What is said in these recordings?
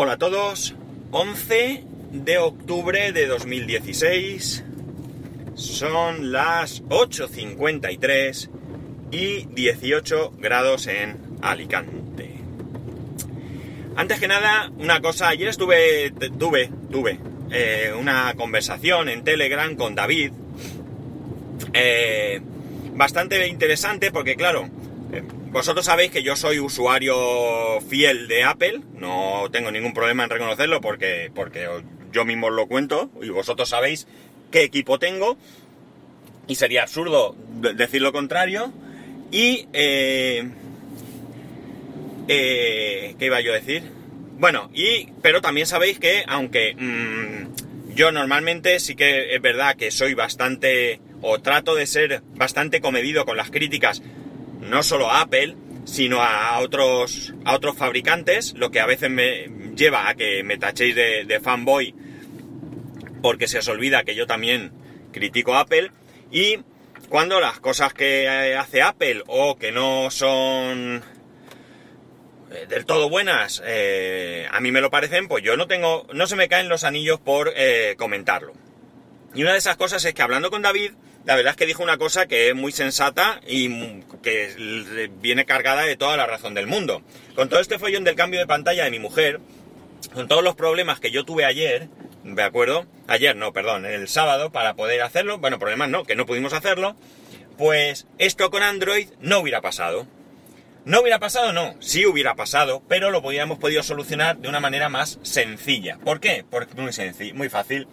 Hola a todos, 11 de octubre de 2016, son las 8.53 y 18 grados en Alicante. Antes que nada, una cosa, ayer estuve, tuve, tuve eh, una conversación en Telegram con David, eh, bastante interesante porque claro, vosotros sabéis que yo soy usuario fiel de Apple, no tengo ningún problema en reconocerlo porque, porque yo mismo os lo cuento y vosotros sabéis qué equipo tengo y sería absurdo decir lo contrario. Y... Eh, eh, ¿Qué iba yo a decir? Bueno, y... Pero también sabéis que aunque mm, yo normalmente sí que es verdad que soy bastante... o trato de ser bastante comedido con las críticas no solo a Apple, sino a otros, a otros fabricantes, lo que a veces me lleva a que me tachéis de, fanboy, porque se os olvida que yo también critico a Apple, y cuando las cosas que hace Apple o que no son eh, del todo buenas, eh, a mí me lo parecen, pues yo no tengo, no se me caen los anillos por eh, comentarlo. Y una de esas cosas es que hablando con David, la verdad es que dijo una cosa que es muy sensata y que viene cargada de toda la razón del mundo. Con todo este follón del cambio de pantalla de mi mujer, con todos los problemas que yo tuve ayer, ¿de acuerdo? Ayer, no, perdón, el sábado para poder hacerlo, bueno, problemas no, que no pudimos hacerlo, pues esto con Android no hubiera pasado. ¿No hubiera pasado? No, sí hubiera pasado, pero lo hubiéramos podido solucionar de una manera más sencilla. ¿Por qué? Porque muy sencillo, muy fácil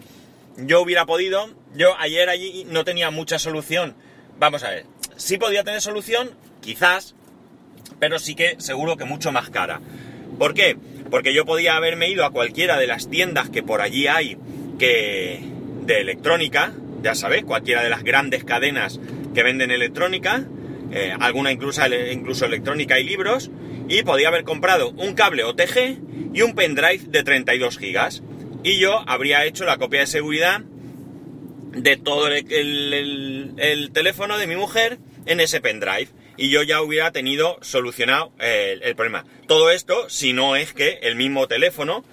yo hubiera podido, yo ayer allí no tenía mucha solución. Vamos a ver, sí podía tener solución, quizás, pero sí que seguro que mucho más cara. ¿Por qué? Porque yo podía haberme ido a cualquiera de las tiendas que por allí hay que de electrónica, ya sabéis, cualquiera de las grandes cadenas que venden electrónica, eh, alguna incluso, incluso electrónica y libros, y podía haber comprado un cable OTG y un pendrive de 32 gigas y yo habría hecho la copia de seguridad de todo el, teléfono de mi mujer en ese pendrive y yo ya hubiera tenido solucionado eh, el, problema. Todo esto si no es que el mismo teléfono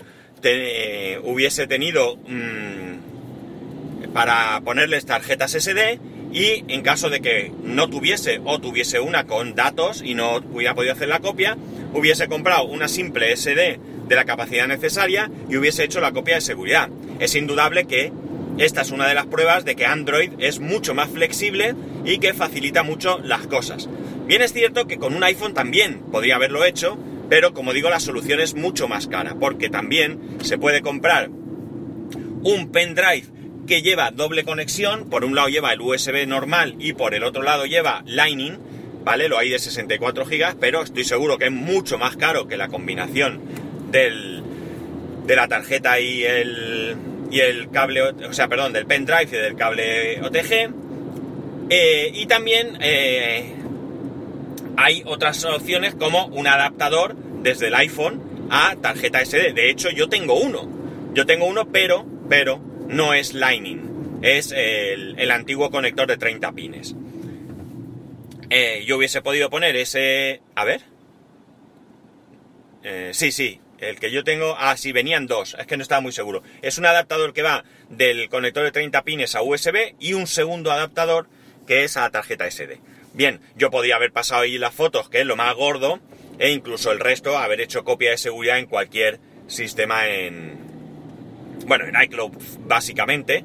hubiese tenido mm, para ponerles tarjetas SD y en caso de que no tuviese o tuviese una con datos y no hubiera podido hacer la copia, hubiese comprado una simple SD de la capacidad necesaria y hubiese hecho la copia de seguridad. Es indudable que esta es una de las pruebas de que Android es mucho más flexible y que facilita mucho las cosas. Bien es cierto que con un iPhone también podría haberlo hecho, pero como digo la solución es mucho más cara, porque también se puede comprar un pendrive que lleva doble conexión, por un lado lleva el USB normal y por el otro lado lleva Lightning, ¿vale? Lo hay de 64 GB, pero estoy seguro que es mucho más caro que la combinación del, de la tarjeta y el, y el cable, o sea, perdón, del pendrive y del cable OTG. Eh, y también eh, hay otras opciones como un adaptador desde el iPhone a tarjeta SD. De hecho, yo tengo uno. Yo tengo uno, pero, pero no es Lightning. Es el, antiguo conector de 30 pines. Eh, yo hubiese podido poner ese... A ver. sí, sí, el que yo tengo, ah, sí, venían dos, es que no estaba muy seguro. Es un adaptador que va del conector de 30 pines a USB y un segundo adaptador que es a tarjeta SD. Bien, yo podía haber pasado ahí las fotos, que es lo más gordo, e incluso el resto haber hecho copia de seguridad en cualquier sistema en... Bueno, en iCloud básicamente,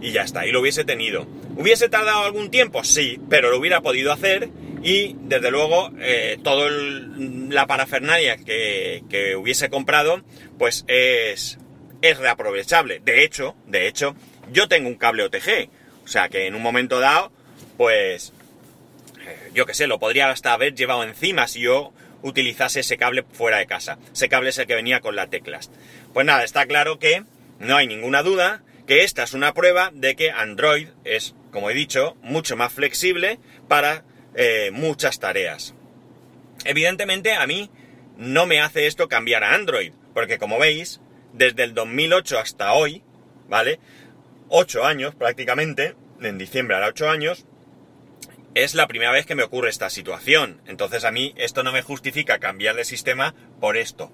y ya está, y lo hubiese tenido. ¿Hubiese tardado algún tiempo? Sí, pero lo hubiera podido hacer y desde luego eh, toda la parafernalia que, hubiese comprado pues es, es reaprovechable. De hecho, de hecho, yo tengo un cable OTG, o sea que en un momento dado pues eh, yo qué sé, lo podría hasta haber llevado encima si yo utilizase ese cable fuera de casa. Ese cable es el que venía con las teclas. Pues nada, está claro que no hay ninguna duda que esta es una prueba de que Android es, como he dicho, mucho más flexible para eh, muchas tareas. Evidentemente a mí no me hace esto cambiar a Android, porque como veis, desde el 2008 hasta hoy, ¿vale? 8 años prácticamente, en diciembre hará 8 años, es la primera vez que me ocurre esta situación. Entonces a mí esto no me justifica cambiar de sistema por esto,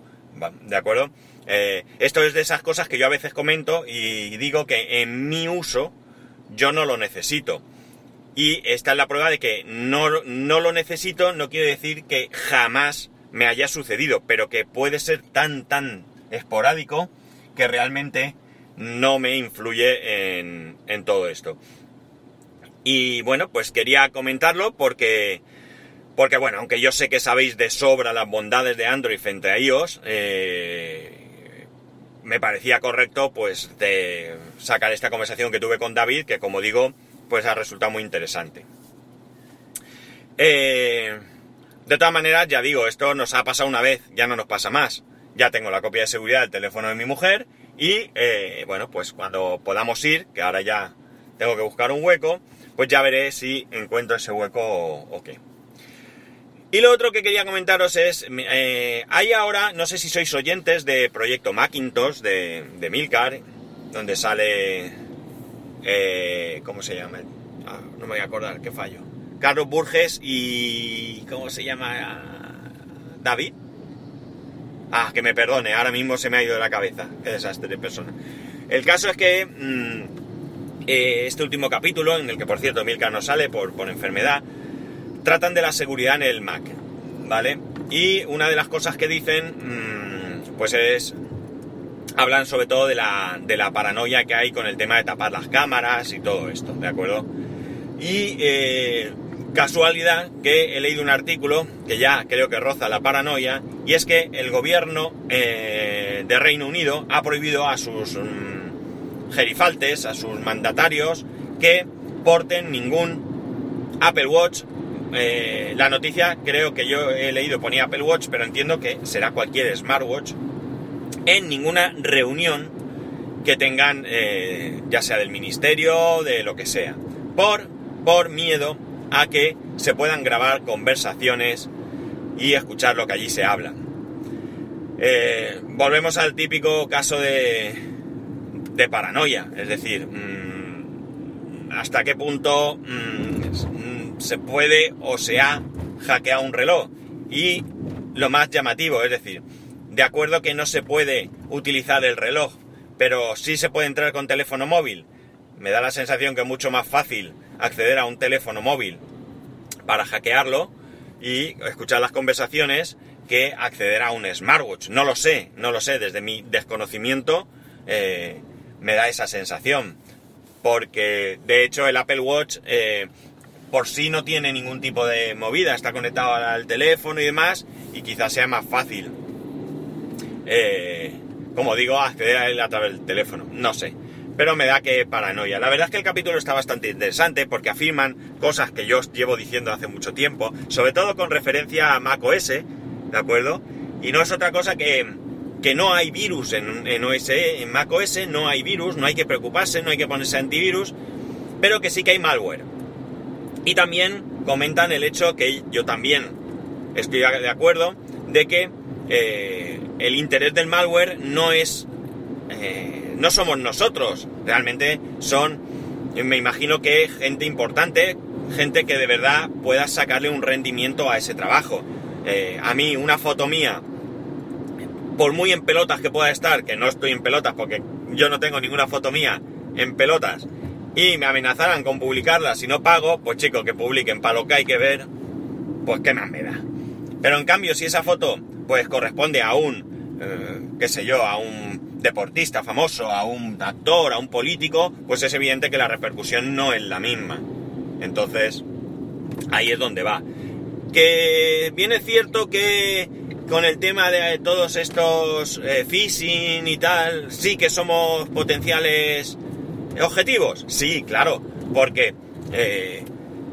¿De acuerdo? Eh, esto es de esas cosas que yo a veces comento y digo que en mi uso yo no lo necesito. Y esta es la prueba de que no, no lo necesito, no quiere decir que jamás me haya sucedido, pero que puede ser tan, tan esporádico que realmente no me influye en, en todo esto. Y bueno, pues quería comentarlo porque, porque bueno, aunque yo sé que sabéis de sobra las bondades de Android frente a iOS, eh, me parecía correcto pues de sacar esta conversación que tuve con David, que como digo, pues ha resultado muy interesante. Eh, de todas maneras, ya digo, esto nos ha pasado una vez, ya no nos pasa más. Ya tengo la copia de seguridad del teléfono de mi mujer y, eh, bueno, pues cuando podamos ir, que ahora ya tengo que buscar un hueco, pues ya veré si encuentro ese hueco o, qué. Y lo otro que quería comentaros es, eh, hay ahora, no sé si sois oyentes de Proyecto Macintosh de, de Milcar, donde sale, eh, ¿cómo se llama? Ah, no me voy a acordar, qué fallo. Carlos Burges y, ¿cómo se llama? David. Ah, que me perdone, ahora mismo se me ha ido de la cabeza. Qué desastre de persona. El caso es que mm, eh, este último capítulo, en el que por cierto Milka no sale por, enfermedad, tratan de la seguridad en el Mac, ¿vale? Y una de las cosas que dicen, mm, pues es, hablan sobre todo de la, de la paranoia que hay con el tema de tapar las cámaras y todo esto, ¿de acuerdo? Y eh, Casualidad que he leído un artículo que ya creo que roza la paranoia, y es que el gobierno eh, de Reino Unido ha prohibido a sus mm, gerifaltes, a sus mandatarios, que porten ningún Apple Watch. Eh, la noticia creo que yo he leído ponía Apple Watch, pero entiendo que será cualquier smartwatch, en ninguna reunión que tengan, eh, ya sea del ministerio, de lo que sea, por, por miedo a que se puedan grabar conversaciones y escuchar lo que allí se habla. Eh, volvemos al típico caso de, de paranoia, es decir, mm, hasta qué punto mm, se puede o se ha hackeado un reloj. Y lo más llamativo, es decir, de acuerdo que no se puede utilizar el reloj, pero sí se puede entrar con teléfono móvil. Me da la sensación que es mucho más fácil acceder a un teléfono móvil para hackearlo y escuchar las conversaciones que acceder a un smartwatch. No lo sé, no lo sé, desde mi desconocimiento eh, me da esa sensación. Porque de hecho el Apple Watch eh, por sí no tiene ningún tipo de movida, está conectado al teléfono y demás, y quizás sea más fácil, eh, como digo, acceder a él a través del teléfono. No sé pero me da que paranoia. La verdad es que el capítulo está bastante interesante porque afirman cosas que yo llevo diciendo hace mucho tiempo, sobre todo con referencia a macOS, ¿de acuerdo? Y no es otra cosa que, que no hay virus en, en OS, en macOS no hay virus, no hay que preocuparse, no hay que ponerse antivirus, pero que sí que hay malware. Y también comentan el hecho que yo también estoy de acuerdo de que eh, el interés del malware no es eh, no somos nosotros, realmente son, me imagino que gente importante, gente que de verdad pueda sacarle un rendimiento a ese trabajo. Eh, a mí una foto mía, por muy en pelotas que pueda estar, que no estoy en pelotas porque yo no tengo ninguna foto mía en pelotas, y me amenazaran con publicarla si no pago, pues chicos, que publiquen para lo que hay que ver, pues qué más me da. Pero en cambio, si esa foto pues corresponde a un, eh, qué sé yo, a un deportista famoso, a un actor, a un político, pues es evidente que la repercusión no es la misma. Entonces, ahí es donde va. Que viene cierto que con el tema de todos estos eh, phishing y tal, sí que somos potenciales objetivos. Sí, claro, porque eh,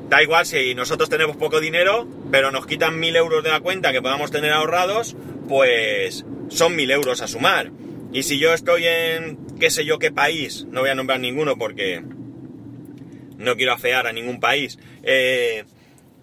da igual si nosotros tenemos poco dinero, pero nos quitan mil euros de la cuenta que podamos tener ahorrados, pues son mil euros a sumar. Y si yo estoy en qué sé yo qué país, no voy a nombrar ninguno porque no quiero afear a ningún país, eh,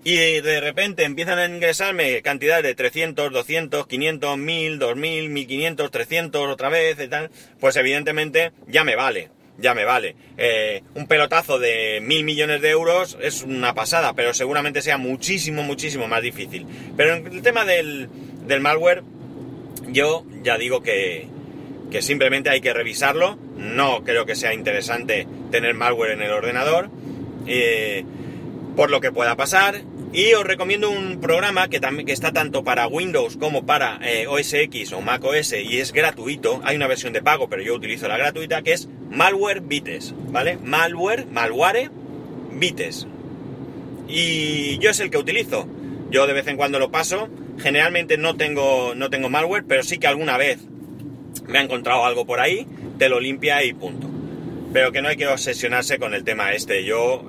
y de repente empiezan a ingresarme cantidades de 300, 200, 500, 1000, 2000, 1500, 300 otra vez y tal, pues evidentemente ya me vale, ya me vale. Eh, un pelotazo de mil millones de euros es una pasada, pero seguramente sea muchísimo, muchísimo más difícil. Pero en el tema del, del malware, yo ya digo que, que simplemente hay que revisarlo. No creo que sea interesante tener malware en el ordenador. Eh, por lo que pueda pasar. Y os recomiendo un programa que, también, que está tanto para Windows como para eh, OS X o Mac OS y es gratuito. Hay una versión de pago, pero yo utilizo la gratuita, que es Malware Bites, ¿vale? Malware, Malware Bites. Y yo es el que utilizo. Yo de vez en cuando lo paso. Generalmente no tengo, no tengo malware, pero sí que alguna vez me ha encontrado algo por ahí, te lo limpia y punto. Pero que no hay que obsesionarse con el tema este. Yo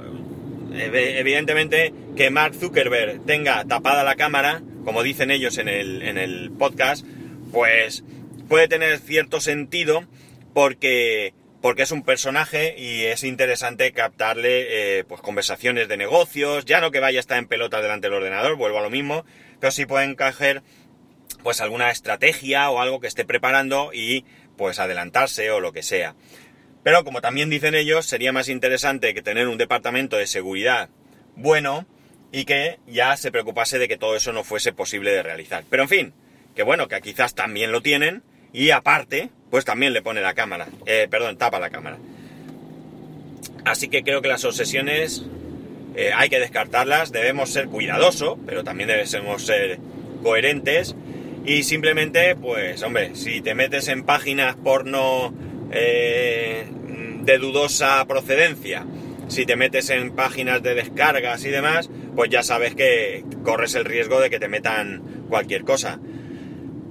evidentemente que Mark Zuckerberg tenga tapada la cámara, como dicen ellos en el, en el podcast, pues puede tener cierto sentido porque, porque es un personaje y es interesante captarle eh, pues conversaciones de negocios, ya no que vaya a estar en pelota delante del ordenador, vuelvo a lo mismo, pero sí pueden caer pues alguna estrategia o algo que esté preparando y pues adelantarse o lo que sea. Pero como también dicen ellos, sería más interesante que tener un departamento de seguridad bueno y que ya se preocupase de que todo eso no fuese posible de realizar. Pero en fin, que bueno, que quizás también lo tienen y aparte, pues también le pone la cámara, eh, perdón, tapa la cámara. Así que creo que las obsesiones eh, hay que descartarlas, debemos ser cuidadosos, pero también debemos ser coherentes y simplemente, pues hombre, si te metes en páginas porno eh, de dudosa procedencia, si te metes en páginas de descargas y demás, pues ya sabes que corres el riesgo de que te metan cualquier cosa.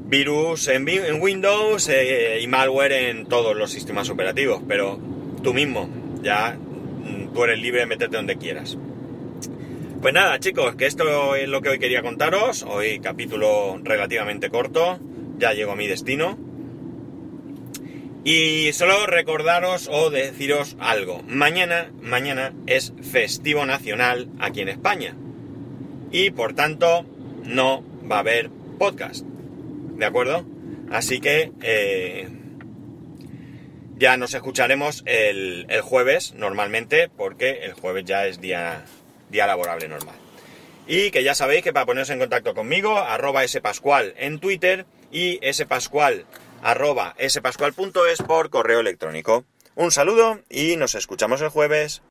Virus en, Windows eh, y malware en todos los sistemas operativos, pero tú mismo, ya mm, tú eres libre de meterte donde quieras. Pues nada, chicos, que esto es lo que hoy quería contaros. Hoy capítulo relativamente corto, ya llego a mi destino. Y solo recordaros o deciros algo. Mañana, mañana es festivo nacional aquí en España. Y por tanto, no va a haber podcast. ¿De acuerdo? Así que eh, ya nos escucharemos el, jueves normalmente, porque el jueves ya es día, día laborable normal. Y que ya sabéis que para poneros en contacto conmigo, arroba spascual en Twitter y spascual arroba spascual.es por correo electrónico. Un saludo y nos escuchamos el jueves.